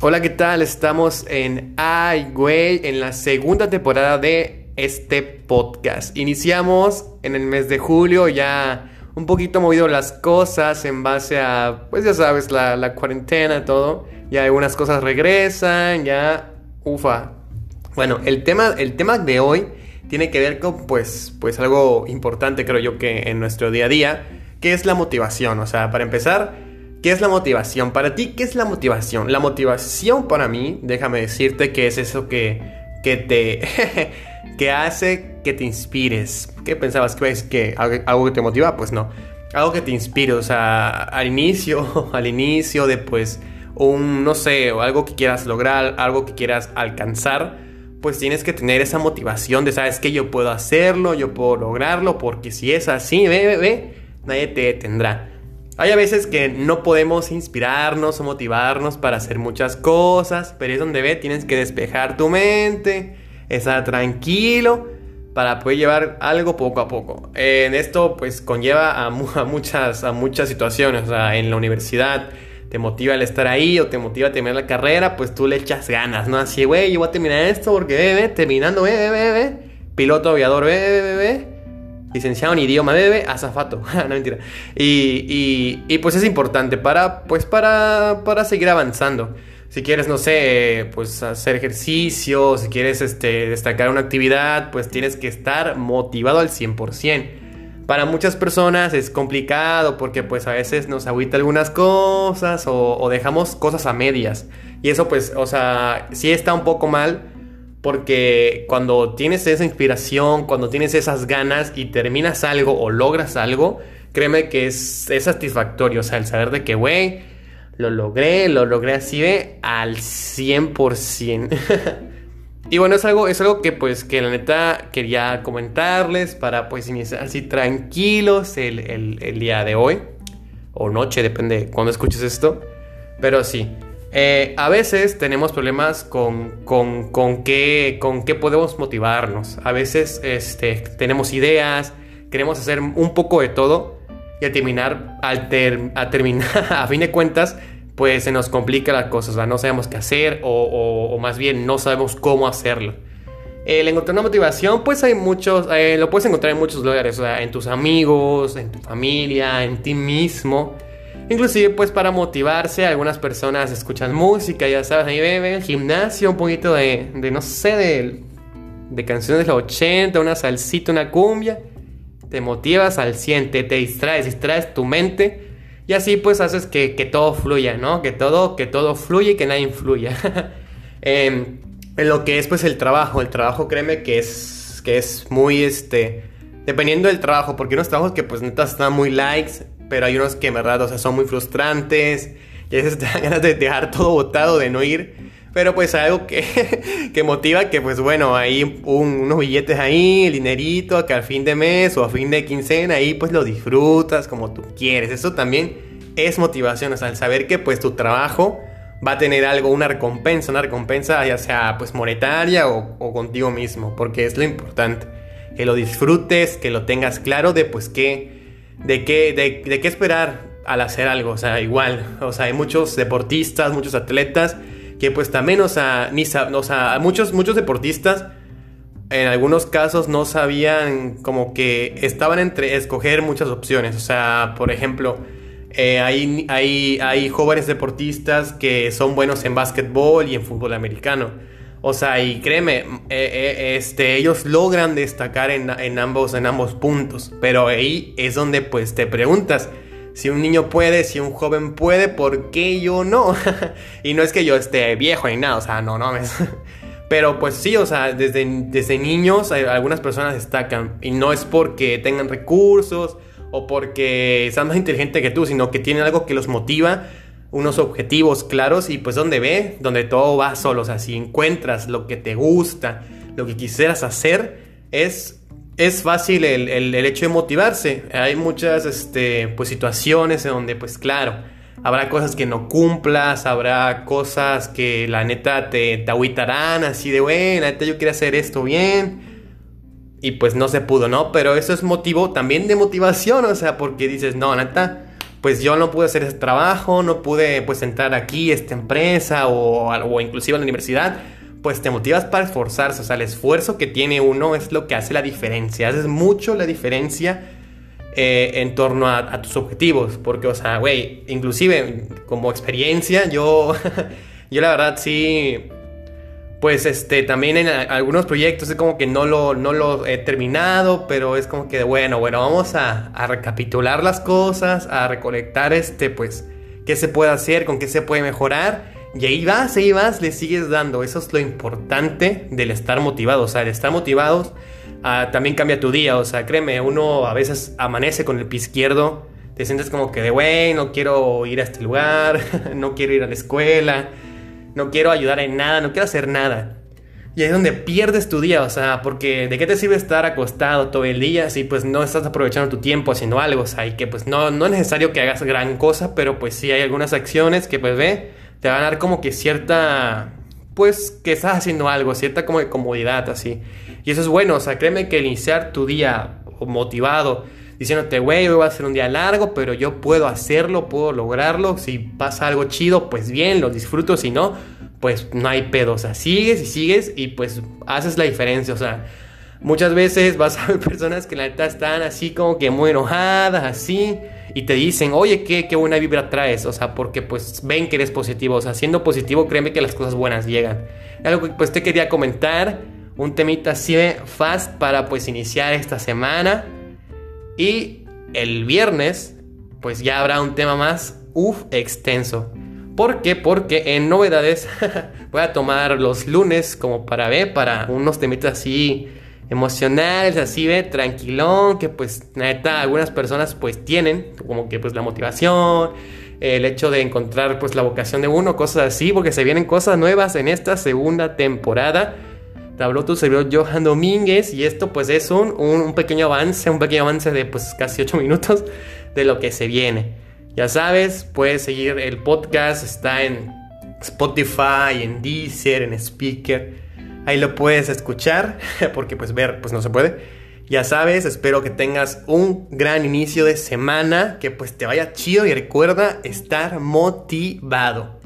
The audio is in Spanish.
Hola, ¿qué tal? Estamos en Ay, güey, en la segunda temporada de este podcast. Iniciamos en el mes de julio, ya un poquito movido las cosas en base a, pues ya sabes, la, la cuarentena, todo. Ya algunas cosas regresan, ya, ufa. Bueno, el tema, el tema de hoy tiene que ver con, pues, pues algo importante, creo yo, que en nuestro día a día, que es la motivación. O sea, para empezar ¿Qué es la motivación? Para ti, ¿qué es la motivación? La motivación para mí, déjame decirte que es eso que, que te... que hace que te inspires. ¿Qué pensabas? ¿Que es que algo que te motiva? Pues no. Algo que te inspire, o sea, al inicio, al inicio de pues un, no sé, o algo que quieras lograr, algo que quieras alcanzar, pues tienes que tener esa motivación de, sabes que yo puedo hacerlo, yo puedo lograrlo, porque si es así, ve, ve, ve, nadie te detendrá. Hay a veces que no podemos inspirarnos o motivarnos para hacer muchas cosas, pero es donde ve, tienes que despejar tu mente, estar tranquilo para poder llevar algo poco a poco. En esto pues conlleva a, muchas, muchas situaciones, en la universidad te motiva el estar ahí o te motiva a terminar la carrera, pues tú le echas ganas, ¿no? Así, güey, yo voy a terminar esto porque, ve, terminando, ve, ve, piloto aviador, ve, ve, ve, licenciado en idioma, bebé, azafato, no mentira. Y, y, pues es importante para, pues para, para seguir avanzando. Si quieres, no sé, pues hacer ejercicio, si quieres este, destacar una actividad, pues tienes que estar motivado al 100%. Para muchas personas es complicado porque pues a veces nos agüita algunas cosas o, o dejamos cosas a medias. Y eso pues, o sea, sí está un poco mal porque cuando tienes esa inspiración, cuando tienes esas ganas y terminas algo o logras algo, créeme que es, satisfactorio. O sea, el saber de que, güey, lo logré, lo logré así de al 100%. y bueno, es algo, es algo que pues que la neta quería comentarles para pues iniciar así tranquilos el, el día de hoy. O noche, depende de cuando escuches esto. Pero sí. Eh, a veces tenemos problemas con, con, con, qué, con qué podemos motivarnos. A veces este, tenemos ideas, queremos hacer un poco de todo y al terminar, al a, terminar a fin de cuentas, pues se nos complica las cosas, no sabemos qué hacer o, o, más bien no sabemos cómo hacerlo. El encontrar una motivación, pues hay muchos, eh, lo puedes encontrar en muchos lugares, o sea, en tus amigos, en tu familia, en ti mismo. Inclusive pues para motivarse algunas personas escuchan música, ya sabes, ahí beben gimnasio, un poquito de, de no sé, de, de, canciones de los 80, una salsita, una cumbia. Te motivas al 100, te, distraes, distraes tu mente y así pues haces que, que, todo fluya, ¿no? Que todo, que todo fluya y que nadie influya. Em, en lo que es pues el trabajo, el trabajo créeme que es, que es muy este... Dependiendo del trabajo, porque unos trabajos que pues neta están muy likes, pero hay unos que en verdad, o sea, son muy frustrantes y a veces te dan ganas de dejar todo botado, de no ir. Pero pues algo que, que motiva que pues bueno, hay unos billetes ahí, el dinerito, que al fin de mes o a fin de quincena, ahí pues lo disfrutas como tú quieres. Eso también es motivación, o sea, el saber que pues tu trabajo va a tener algo, una recompensa, una recompensa ya sea pues monetaria o, o contigo mismo, porque es lo importante. Que lo disfrutes, que lo tengas claro de pues qué de qué, de, qué esperar al hacer algo. O sea, igual, o sea, hay muchos deportistas, muchos atletas que pues también, o sea, ni o sea, muchos, muchos deportistas en algunos casos no sabían como que estaban entre escoger muchas opciones. O sea, por ejemplo, eh, hay, hay, hay jóvenes deportistas que son buenos en básquetbol y en fútbol americano. O sea, y créeme, eh, eh, este, ellos logran destacar en, ambos, en ambos puntos. Pero ahí es donde pues te preguntas, si un niño puede, si un joven puede, ¿por qué yo no? y no es que yo esté viejo ni nada, o sea, no, no. Pero pues sí, o sea, desde, desde niños algunas personas destacan. Y no es porque tengan recursos o porque sean más inteligentes que tú, sino que tienen algo que los motiva unos objetivos claros y pues donde ve, donde todo va solo, o sea, si encuentras lo que te gusta, lo que quisieras hacer, es, es fácil el, el, hecho de motivarse. Hay muchas este, pues, situaciones en donde pues claro, habrá cosas que no cumplas, habrá cosas que la neta te, te agüitarán así de, bueno, neta yo quiero hacer esto bien. Y pues no se pudo, ¿no? Pero eso es motivo también de motivación, o sea, porque dices, no, neta, pues yo no pude hacer ese trabajo, no pude pues entrar aquí, a esta empresa o, o inclusive a la universidad, pues te motivas para esforzarse, o sea, el esfuerzo que tiene uno es lo que hace la diferencia, haces mucho la diferencia eh, en torno a, tus objetivos, porque, o sea, güey, inclusive como experiencia, yo, yo la verdad sí, pues este, también en algunos proyectos es como que no lo, no lo he terminado, pero es como que, bueno, bueno, vamos a, recapitular las cosas, a recolectar este, pues, qué se puede hacer, con qué se puede mejorar. Y ahí vas, ahí vas, le sigues dando. Eso es lo importante del estar motivado. O sea, el estar motivados también cambia tu día. O sea, créeme, uno a veces amanece con el pie izquierdo. Te sientes como que de, güey, no quiero ir a este lugar, no quiero ir a la escuela, no quiero ayudar en nada, no quiero hacer nada. Y ahí es donde pierdes tu día, o sea, porque ¿de qué te sirve estar acostado todo el día si pues no estás aprovechando tu tiempo haciendo algo? O sea, y que pues no, no es necesario que hagas gran cosa, pero pues sí hay algunas acciones que pues ve, te van a dar como que cierta, pues que estás haciendo algo, cierta como de comodidad así. Y eso es bueno, o sea, créeme que iniciar tu día motivado, diciéndote, güey, hoy va a ser un día largo, pero yo puedo hacerlo, puedo lograrlo, si pasa algo chido, pues bien, lo disfruto, si no, pues no hay pedo, o sea, sigues y sigues y pues haces la diferencia, o sea, muchas veces vas a ver personas que la neta están así como que muy enojadas, así, y te dicen, oye, qué, qué buena vibra traes, o sea, porque pues ven que eres positivo, o sea, siendo positivo, créeme que las cosas buenas llegan. Algo que pues te quería comentar, un temita así de fast para pues iniciar esta semana. Y el viernes, pues ya habrá un tema más, uff, extenso. ¿Por qué? Porque en novedades voy a tomar los lunes como para ver, para unos temitas así emocionales, así ve, tranquilón, que pues neta algunas personas pues tienen como que pues la motivación, el hecho de encontrar pues la vocación de uno, cosas así, porque se vienen cosas nuevas en esta segunda temporada. Te habló tu servidor Johan Domínguez y esto pues es un, un, pequeño avance, un pequeño avance de pues casi 8 minutos de lo que se viene. Ya sabes, puedes seguir el podcast, está en Spotify, en Deezer, en Speaker Ahí lo puedes escuchar, porque pues ver pues no se puede. Ya sabes, espero que tengas un gran inicio de semana, que pues te vaya chido y recuerda estar motivado.